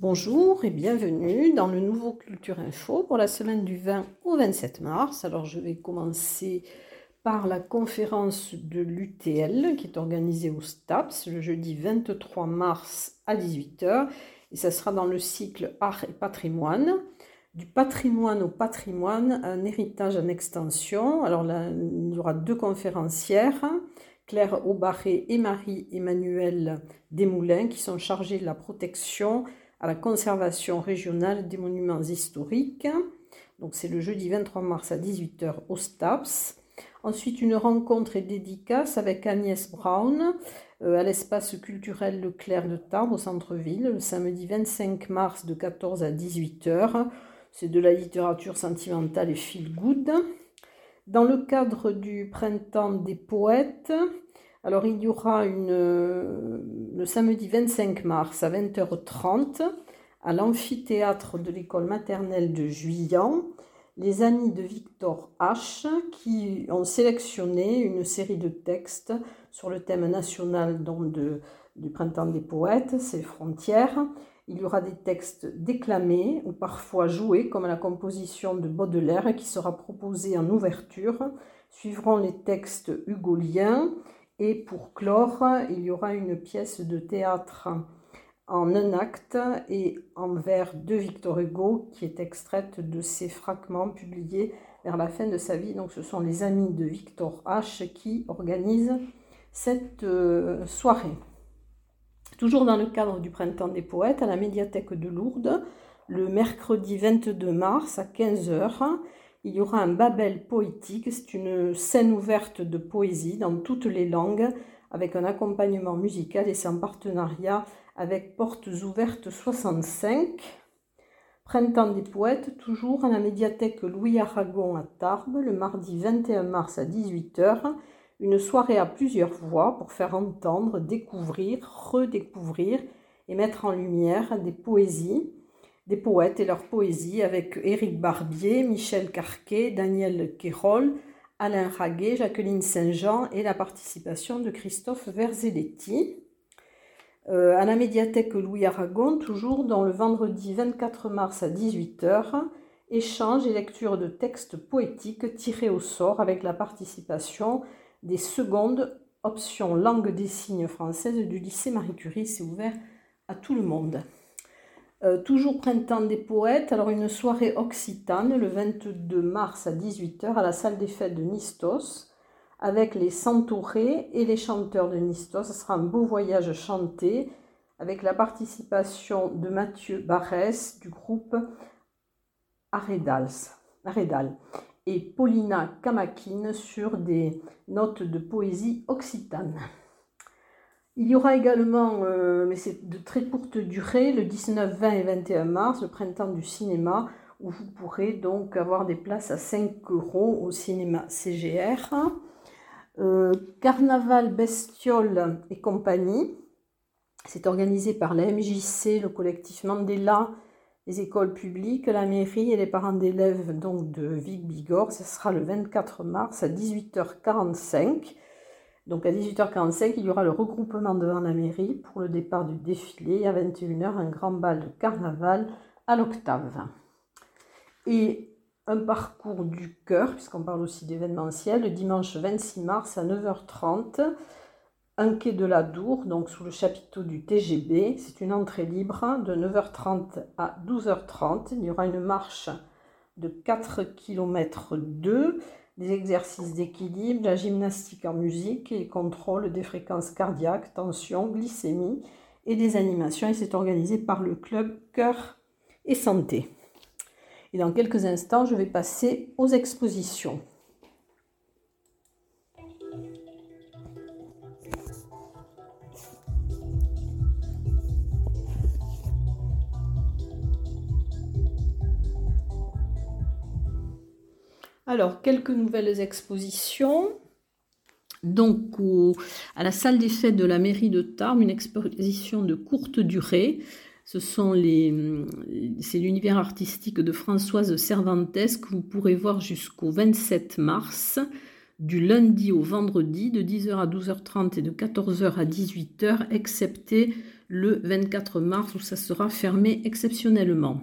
Bonjour et bienvenue dans le nouveau Culture Info pour la semaine du 20 au 27 mars. Alors je vais commencer par la conférence de l'UTL qui est organisée au STAPS le jeudi 23 mars à 18h et ça sera dans le cycle Art et patrimoine. Du patrimoine au patrimoine, un héritage en extension. Alors là, il y aura deux conférencières. Claire Aubaré et Marie-Emmanuelle Desmoulins qui sont chargées de la protection à la conservation régionale des monuments historiques. Donc c'est le jeudi 23 mars à 18h au STAPS. Ensuite, une rencontre et dédicace avec Agnès Brown euh, à l'espace culturel Leclerc de Tarbes au centre-ville le samedi 25 mars de 14 à 18h. C'est de la littérature sentimentale et feel good. Dans le cadre du printemps des poètes, alors il y aura une, le samedi 25 mars à 20h30 à l'amphithéâtre de l'école maternelle de Juillan les amis de Victor H qui ont sélectionné une série de textes sur le thème national du printemps des poètes, ses frontières. Il y aura des textes déclamés ou parfois joués comme la composition de Baudelaire qui sera proposée en ouverture. Suivront les textes hugoliens et pour clore, il y aura une pièce de théâtre en un acte et en vers de Victor Hugo qui est extraite de ses fragments publiés vers la fin de sa vie. Donc ce sont les amis de Victor H qui organisent cette euh, soirée. Toujours dans le cadre du Printemps des Poètes, à la médiathèque de Lourdes, le mercredi 22 mars à 15h, il y aura un Babel poétique, c'est une scène ouverte de poésie dans toutes les langues avec un accompagnement musical et c'est en partenariat avec Portes Ouvertes 65. Printemps des poètes, toujours à la médiathèque Louis Aragon à Tarbes, le mardi 21 mars à 18h. Une soirée à plusieurs voix pour faire entendre, découvrir, redécouvrir et mettre en lumière des poésies des poètes et leurs poésies avec Éric Barbier, Michel Carquet, Daniel Quérol, Alain Raguet, Jacqueline Saint-Jean et la participation de Christophe Verzelletti. Euh, à la médiathèque Louis Aragon, toujours dans le vendredi 24 mars à 18h, échange et lecture de textes poétiques tirés au sort avec la participation des secondes options langue des signes françaises du lycée Marie Curie. C'est ouvert à tout le monde. Euh, toujours printemps des poètes, alors une soirée occitane le 22 mars à 18h à la salle des fêtes de Nistos avec les centaurés et les chanteurs de Nistos. Ce sera un beau voyage chanté avec la participation de Mathieu Barès du groupe Aredal et Paulina Kamakine sur des notes de poésie occitane. Il y aura également, euh, mais c'est de très courte durée, le 19, 20 et 21 mars, le printemps du cinéma, où vous pourrez donc avoir des places à 5 euros au cinéma CGR. Euh, Carnaval Bestiole et compagnie, c'est organisé par la MJC, le collectif Mandela, les écoles publiques, la mairie et les parents d'élèves donc de Vic Bigorre. Ce sera le 24 mars à 18h45. Donc à 18h45, il y aura le regroupement devant la mairie pour le départ du défilé. À 21h, un grand bal de carnaval à l'octave. Et un parcours du cœur, puisqu'on parle aussi d'événementiel, le dimanche 26 mars à 9h30, un quai de la Dour, donc sous le chapiteau du TGB. C'est une entrée libre de 9h30 à 12h30. Il y aura une marche de 4 km 2 des exercices d'équilibre, la gymnastique en musique et contrôle des fréquences cardiaques, tension, glycémie et des animations. Et c'est organisé par le club Cœur et Santé. Et dans quelques instants, je vais passer aux expositions. Alors, quelques nouvelles expositions. Donc, à la salle des fêtes de la mairie de Tarbes, une exposition de courte durée. Ce sont les, c'est l'univers artistique de Françoise Cervantes que vous pourrez voir jusqu'au 27 mars, du lundi au vendredi, de 10h à 12h30 et de 14h à 18h, excepté le 24 mars où ça sera fermé exceptionnellement.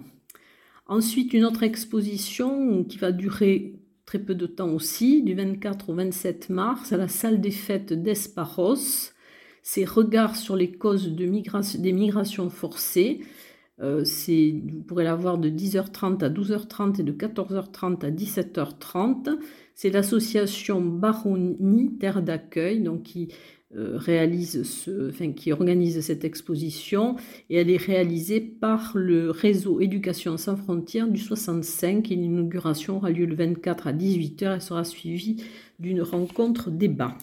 Ensuite, une autre exposition qui va durer très peu de temps aussi, du 24 au 27 mars, à la salle des fêtes d'Esparos. C'est Regards sur les causes de des migrations forcées. Euh, vous pourrez la voir de 10h30 à 12h30 et de 14h30 à 17h30. C'est l'association Baroni Terre d'accueil, donc qui réalise ce, enfin, qui organise cette exposition et elle est réalisée par le réseau Éducation sans frontières du 65 et l'inauguration aura lieu le 24 à 18h et sera suivie d'une rencontre débat.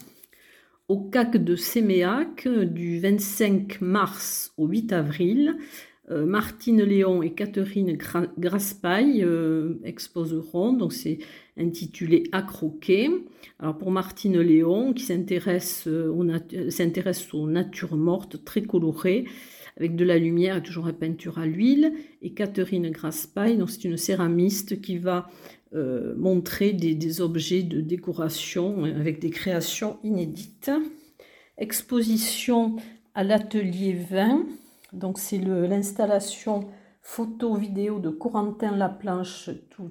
Au CAC de Séméac du 25 mars au 8 avril, euh, Martine Léon et Catherine Graspaille euh, exposeront, donc c'est intitulé À croquer. Alors pour Martine Léon, qui s'intéresse euh, aux, aux natures mortes très colorées, avec de la lumière et toujours la peinture à l'huile, et Catherine Graspaille, c'est une céramiste qui va montrer des, des, objets de décoration avec des créations inédites. Exposition à l'atelier 20 donc c'est l'installation photo-vidéo de Corentin Laplanche tout,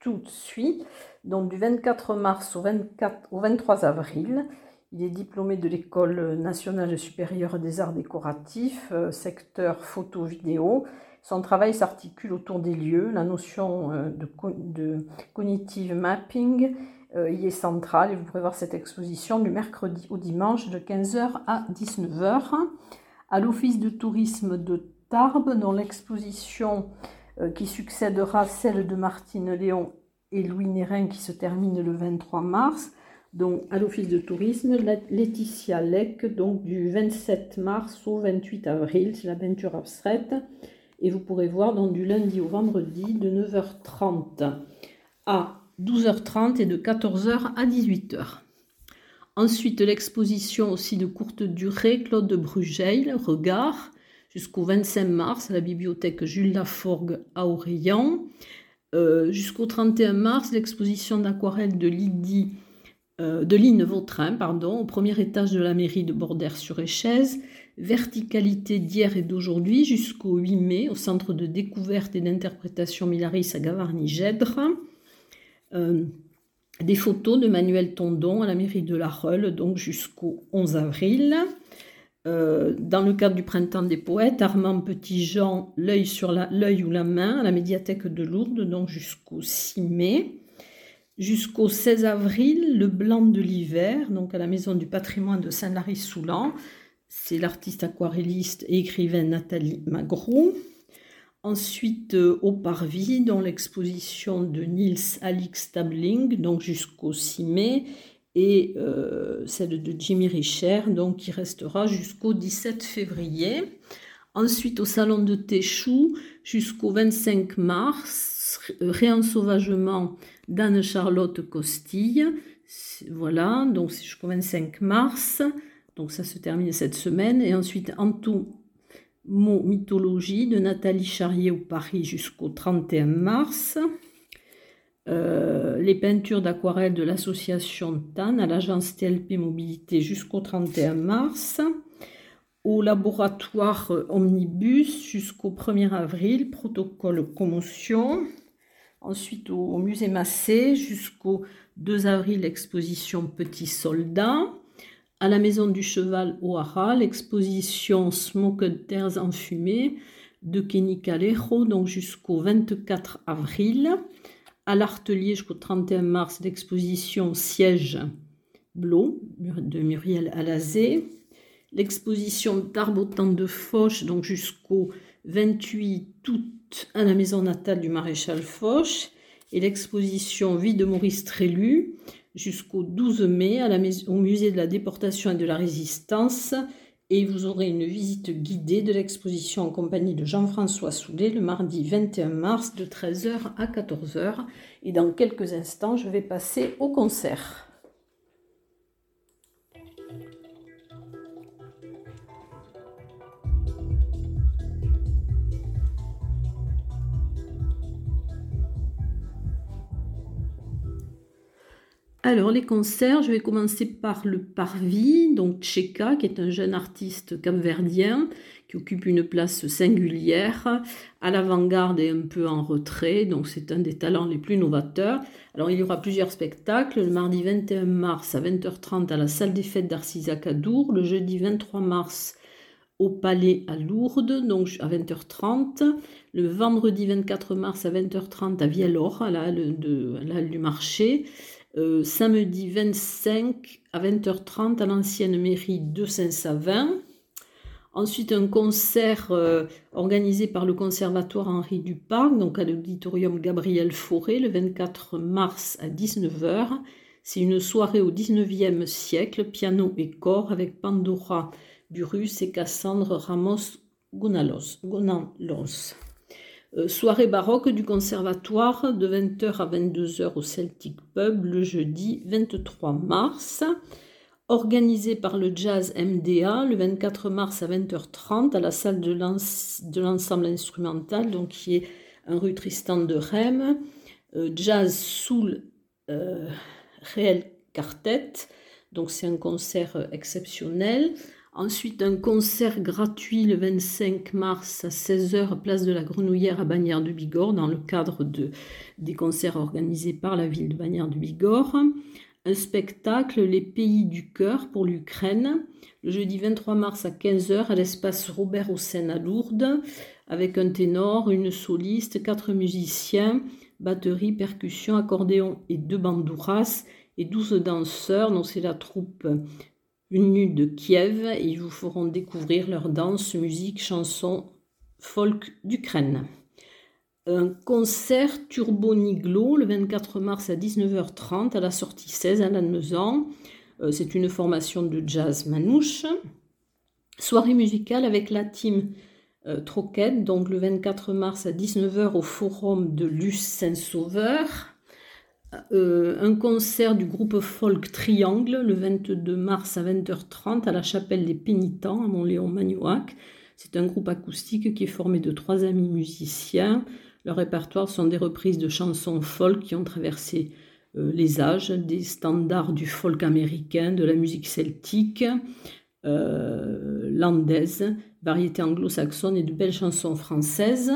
tout de suite. Donc du 24 mars au, 24, au 23 avril. Il est diplômé de l'École nationale supérieure des arts décoratifs, euh, secteur photo-vidéo. Son travail s'articule autour des lieux. La notion euh, de, de, cognitive mapping euh, y est centrale. Et vous pourrez voir cette exposition du mercredi au dimanche de 15h à 19h à l'Office de tourisme de Tarbes, dont l'exposition euh, qui succédera celle de Martine Léon et Louis Nérin qui se termine le 23 mars. Donc à l'Office de tourisme, Laetitia Lec, donc du 27 mars au 28 avril, c'est la peinture abstraite. Et vous pourrez voir donc du lundi au vendredi de 9h30 à 12h30 et de 14h à 18h. Ensuite, l'exposition aussi de courte durée, Claude de Brugeil, Regard, jusqu'au 25 mars à la bibliothèque Jules Laforgue à Aurélien. Euh, jusqu'au 31 mars, l'exposition d'aquarelle de Lydie euh, de Line Vautrin, pardon, au premier étage de la mairie de Bordère-sur-Échez, Verticalité d'hier et d'aujourd'hui jusqu'au 8 mai au centre de découverte et d'interprétation Milaris à Gavarnie-Gèdre. Euh, des photos de Manuel Tondon à la mairie de La Reule, donc jusqu'au 11 avril. Euh, dans le cadre du Printemps des Poètes, Armand Petit-Jean, L'œil sur l'œil ou la main, à la médiathèque de Lourdes, donc jusqu'au 6 mai. Jusqu'au 16 avril, Le Blanc de l'hiver, donc à la Maison du patrimoine de Saint-Lary-Soulan. C'est l'artiste aquarelliste et écrivaine Nathalie Magro. Ensuite, euh, au Parvis, dans l'exposition de Niels Alix Stabling, donc jusqu'au 6 mai, et euh, celle de Jimmy Richer, donc qui restera jusqu'au 17 février. Ensuite, au Salon de Téchou, jusqu'au 25 mars, réensauvagement d'Anne-Charlotte Costille. Voilà, donc c'est jusqu'au 25 mars. Donc ça se termine cette semaine. Et ensuite, en tout, Mot mythologie de Nathalie Charrier au Paris jusqu'au 31 mars. Euh, les peintures d'aquarelle de l'association TAN à l'agence TLP Mobilité jusqu'au 31 mars. Au laboratoire Omnibus jusqu'au 1er avril, protocole commotion. Ensuite au musée Massé jusqu'au 2 avril, exposition Petits Soldats à la Maison du Cheval au Hara, l'exposition Smoked Terres en fumée de Kenny Calero, donc jusqu'au 24 avril. À l'Artelier jusqu'au 31 mars, l'exposition Siège Blo de Muriel Alazé. L'exposition Darbotan de Foch, donc jusqu'au 28 août à la maison natale du maréchal Foch. Et l'exposition Vie de Maurice Trélu jusqu'au 12 mai au musée de la déportation et de la résistance et vous aurez une visite guidée de l'exposition en compagnie de Jean-François Soulet le mardi 21 mars de 13h à 14h. Et dans quelques instants, je vais passer au concert. Alors, les concerts, je vais commencer par le Parvis, donc Cheka, qui est un jeune artiste capverdien, qui occupe une place singulière, à l'avant-garde et un peu en retrait, donc c'est un des talents les plus novateurs. Alors il y aura plusieurs spectacles, le mardi 21 mars à 20h30 à la salle des fêtes d'Arcisac à Dour, le jeudi 23 mars au Palais à Lourdes, donc à 20h30, le vendredi 24 mars à 20h30 à Viellor, à la halle, du marché, euh, samedi 25 à 20h30 à l'ancienne mairie de Saint-Savin, Ensuite, un concert euh, organisé par le Conservatoire Henri Duparc, donc à l'auditorium Gabriel Fauré, le 24 mars à 19h. C'est une soirée au 19e siècle, piano et corps, avec Pandora Burus et Cassandre Ramos Gunalos. Euh, soirée baroque du Conservatoire de 20h à 22h au Celtic Pub le jeudi 23 mars. Organisé par le Jazz MDA le 24 mars à 20h30 à la salle de l'ensemble instrumental, donc qui est rue Tristan de Rem, euh, Jazz Soul euh, Réel Quartet, donc c'est un concert euh, exceptionnel. Ensuite, un concert gratuit le 25 mars à 16h, place de la Grenouillère à Bagnères de Bigorre, dans le cadre de, des concerts organisés par la ville de Bagnères de Bigorre un spectacle Les Pays du Cœur pour l'Ukraine, le jeudi 23 mars à 15h à l'espace Robert Hossein à Lourdes, avec un ténor, une soliste, quatre musiciens, batterie, percussion, accordéon et deux bandouras, et douze danseurs, dont c'est la troupe unie de Kiev, ils vous feront découvrir leur danse, musique, chansons, folk d'Ukraine un concert Turbo Niglo le 24 mars à 19h30 à la sortie 16 à Lannemezan. Euh, c'est une formation de jazz manouche. Soirée musicale avec la team euh, Troquette, donc le 24 mars à 19h au Forum de Luce Saint-Sauveur. Euh, un concert du groupe folk Triangle le 22 mars à 20h30 à la chapelle des Pénitents à Montléon-Magnoac. C'est un groupe acoustique qui est formé de trois amis musiciens. Leur répertoire sont des reprises de chansons folk qui ont traversé euh, les âges, des standards du folk américain, de la musique celtique, euh, landaise, variété anglo-saxonne et de belles chansons françaises.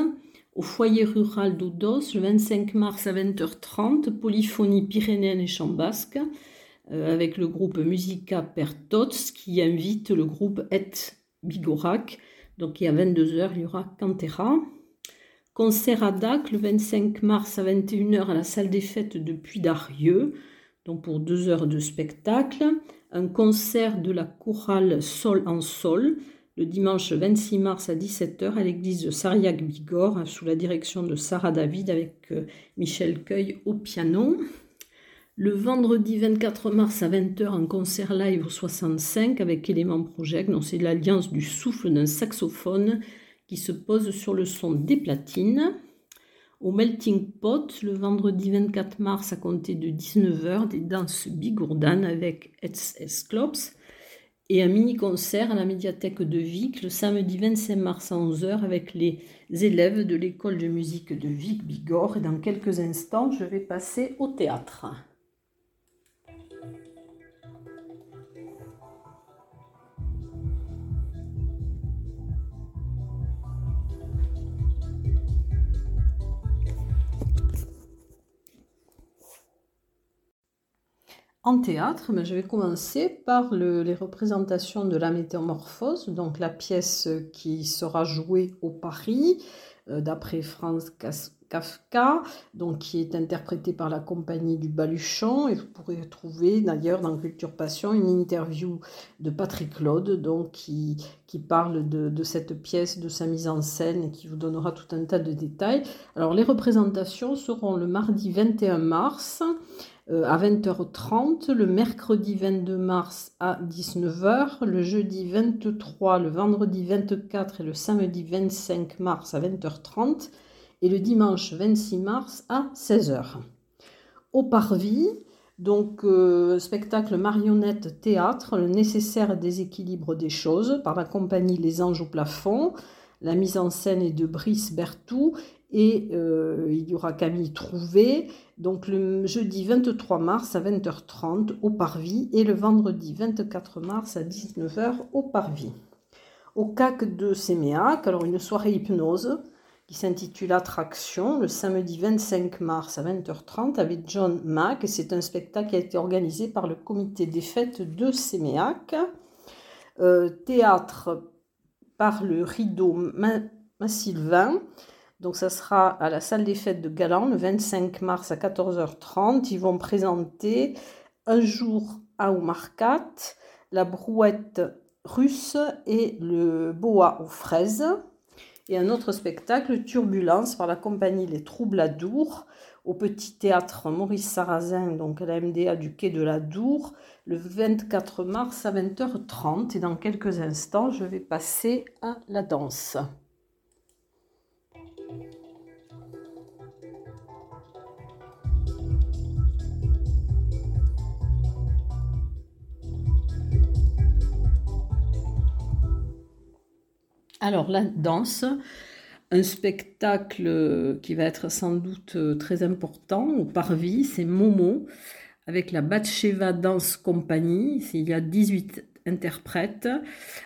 Au foyer rural d'Odos, le 25 mars à 20h30, polyphonie pyrénéenne et chambasque, euh, avec le groupe Musica Pertots qui invite le groupe Et Bigorac. Donc, à 22h, il y aura Cantera. Concert à Dac le 25 mars à 21h à la salle des fêtes de Puy-d'Arieux, donc pour deux heures de spectacle. Un concert de la chorale Sol en Sol le dimanche 26 mars à 17h à l'église de Sariac-Bigorre sous la direction de Sarah David avec euh, Michel Cueil au piano. Le vendredi 24 mars à 20h, un concert live au 65 avec Element Project. C'est l'alliance du souffle d'un saxophone qui se pose sur le son des platines. Au Melting Pot, le vendredi 24 mars à compter de 19h, des danses bigourdanes avec S Klops et un mini-concert à la médiathèque de Vic le samedi 25 mars à 11h avec les élèves de l'école de musique de Vic Bigorre. Et dans quelques instants, je vais passer au théâtre. En théâtre, mais je vais commencer par les représentations de la métamorphose, donc la pièce qui sera jouée au Paris, euh, d'après Franz Kafka, donc qui est interprétée par la compagnie du Baluchon. Et vous pourrez trouver d'ailleurs dans Culture Passion une interview de Patrick Claude, donc qui, qui parle de, de, cette pièce, de sa mise en scène, et qui vous donnera tout un tas de détails. Alors les représentations seront le mardi 21 mars. Euh, à 20h30, le mercredi 22 mars à 19h, le jeudi 23, le vendredi 24 et le samedi 25 mars à 20h30 et le dimanche 26 mars à 16h. Au Parvis, donc euh, spectacle marionnette théâtre, le nécessaire déséquilibre des choses par la compagnie Les Anges au plafond. La mise en scène est de Brice Bertou et euh, il y aura Camille Trouvé, donc le jeudi 23 mars à 20h30 au Parvis et le vendredi 24 mars à 19h au Parvis. au CAC de Séméac. Alors une soirée hypnose qui s'intitule Attraction le samedi 25 mars à 20h30 avec John Mack. C'est un spectacle qui a été organisé par le comité des fêtes de Séméac. Euh, théâtre par le rideau Massylvain. Donc ça sera à la salle des fêtes de Galant le 25 mars à 14h30. Ils vont présenter un jour à Oumarcat, la brouette russe et le boa aux fraises. Et un autre spectacle, Turbulence, par la compagnie Les Troubladours, au Petit Théâtre Maurice Sarrazin, donc à la MDA du Quai de la Dour, le 24 mars à 20h30. Et dans quelques instants, je vais passer à la danse. Alors la danse, un spectacle qui va être sans doute très important au Parvis, c'est Momo avec la Batcheva Dance Company. Il y a 18 interprètes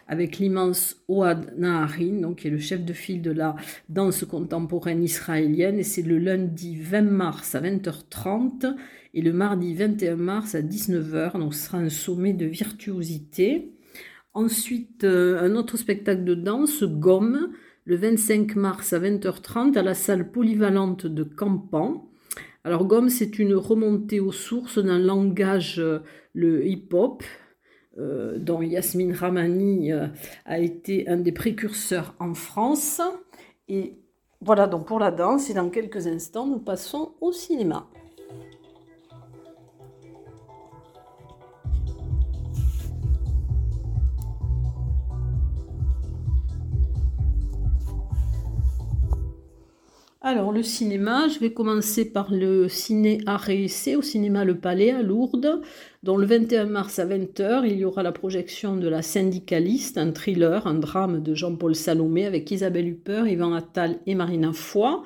avec l'immense Oad Naharin, qui est le chef de file de la danse contemporaine israélienne. Et c'est le lundi 20 mars à 20h30 et le mardi 21 mars à 19h. Donc ce sera un sommet de virtuosité. Ensuite, euh, un autre spectacle de danse, Gomme, le 25 mars à 20h30 à la salle polyvalente de Campan. Alors Gomme, c'est une remontée aux sources d'un langage, euh, le hip-hop, euh, dont Yasmine Ramani a été un des précurseurs en France. Et voilà donc pour la danse. Et dans quelques instants, nous passons au cinéma. Alors, le cinéma, je vais commencer par le ciné art au cinéma Le Palais à Lourdes, dont le 21 mars à 20h, il y aura la projection de La Syndicaliste, un thriller, un drame de Jean-Paul Salomé avec Isabelle Huppert, Yvan Attal et Marina Foy.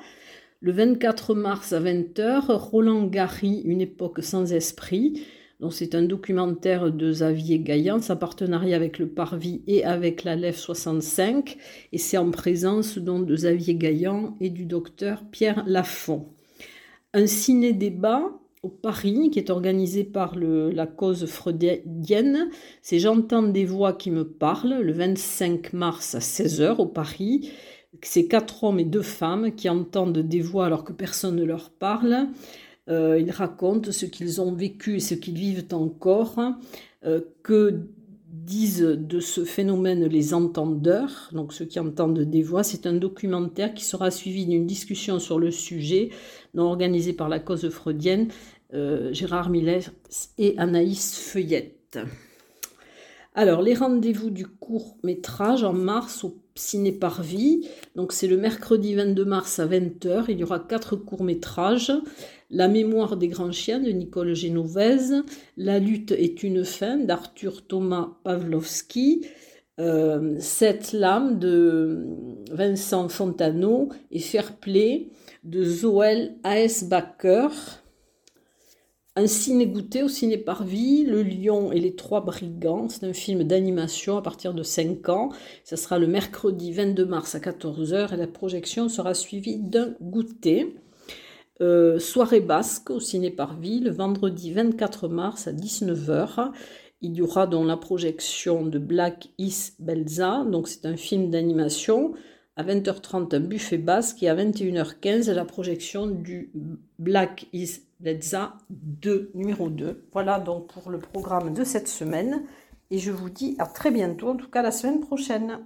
Le 24 mars à 20h, Roland Gary, Une époque sans esprit, c'est un documentaire de Xavier Gaillan, sa partenariat avec le Parvis et avec la LEF 65, et c'est en présence donc de Xavier Gaillan et du docteur Pierre Lafont. Un ciné-débat au Paris qui est organisé par la cause freudienne, c'est J'entends des voix qui me parlent, le 25 mars à 16h au Paris. C'est quatre hommes et deux femmes qui entendent des voix alors que personne ne leur parle. Euh, ils racontent ce qu'ils ont vécu et ce qu'ils vivent encore, euh, que disent de ce phénomène les entendeurs, donc ceux qui entendent des voix. C'est un documentaire qui sera suivi d'une discussion sur le sujet, non organisée par la cause freudienne, euh, Gérard Millet et Anaïs Feuillette. Alors, les rendez-vous du court métrage en mars au Ciné Parvis. Donc, c'est le mercredi 22 mars à 20h. Il y aura quatre courts métrages. La mémoire des grands chiens de Nicole Génovese, La lutte est une fin d'Arthur Thomas Pavlovski, euh, Cette lame de Vincent Fontano et Fair Play de Zoël Aesbacher. Un ciné goûté au ciné Parvis, Le Lion et les Trois Brigands, c'est un film d'animation à partir de 5 ans. Ça sera le mercredi 22 mars à 14h et la projection sera suivie d'un goûter. Euh, soirée basque au Ciné Parvis le vendredi 24 mars à 19h. Il y aura donc la projection de Black Is Belza, donc c'est un film d'animation. À 20h30, un buffet basque et à 21h15, la projection du Black Is Belza 2, numéro 2. Voilà donc pour le programme de cette semaine. Et je vous dis à très bientôt, en tout cas la semaine prochaine.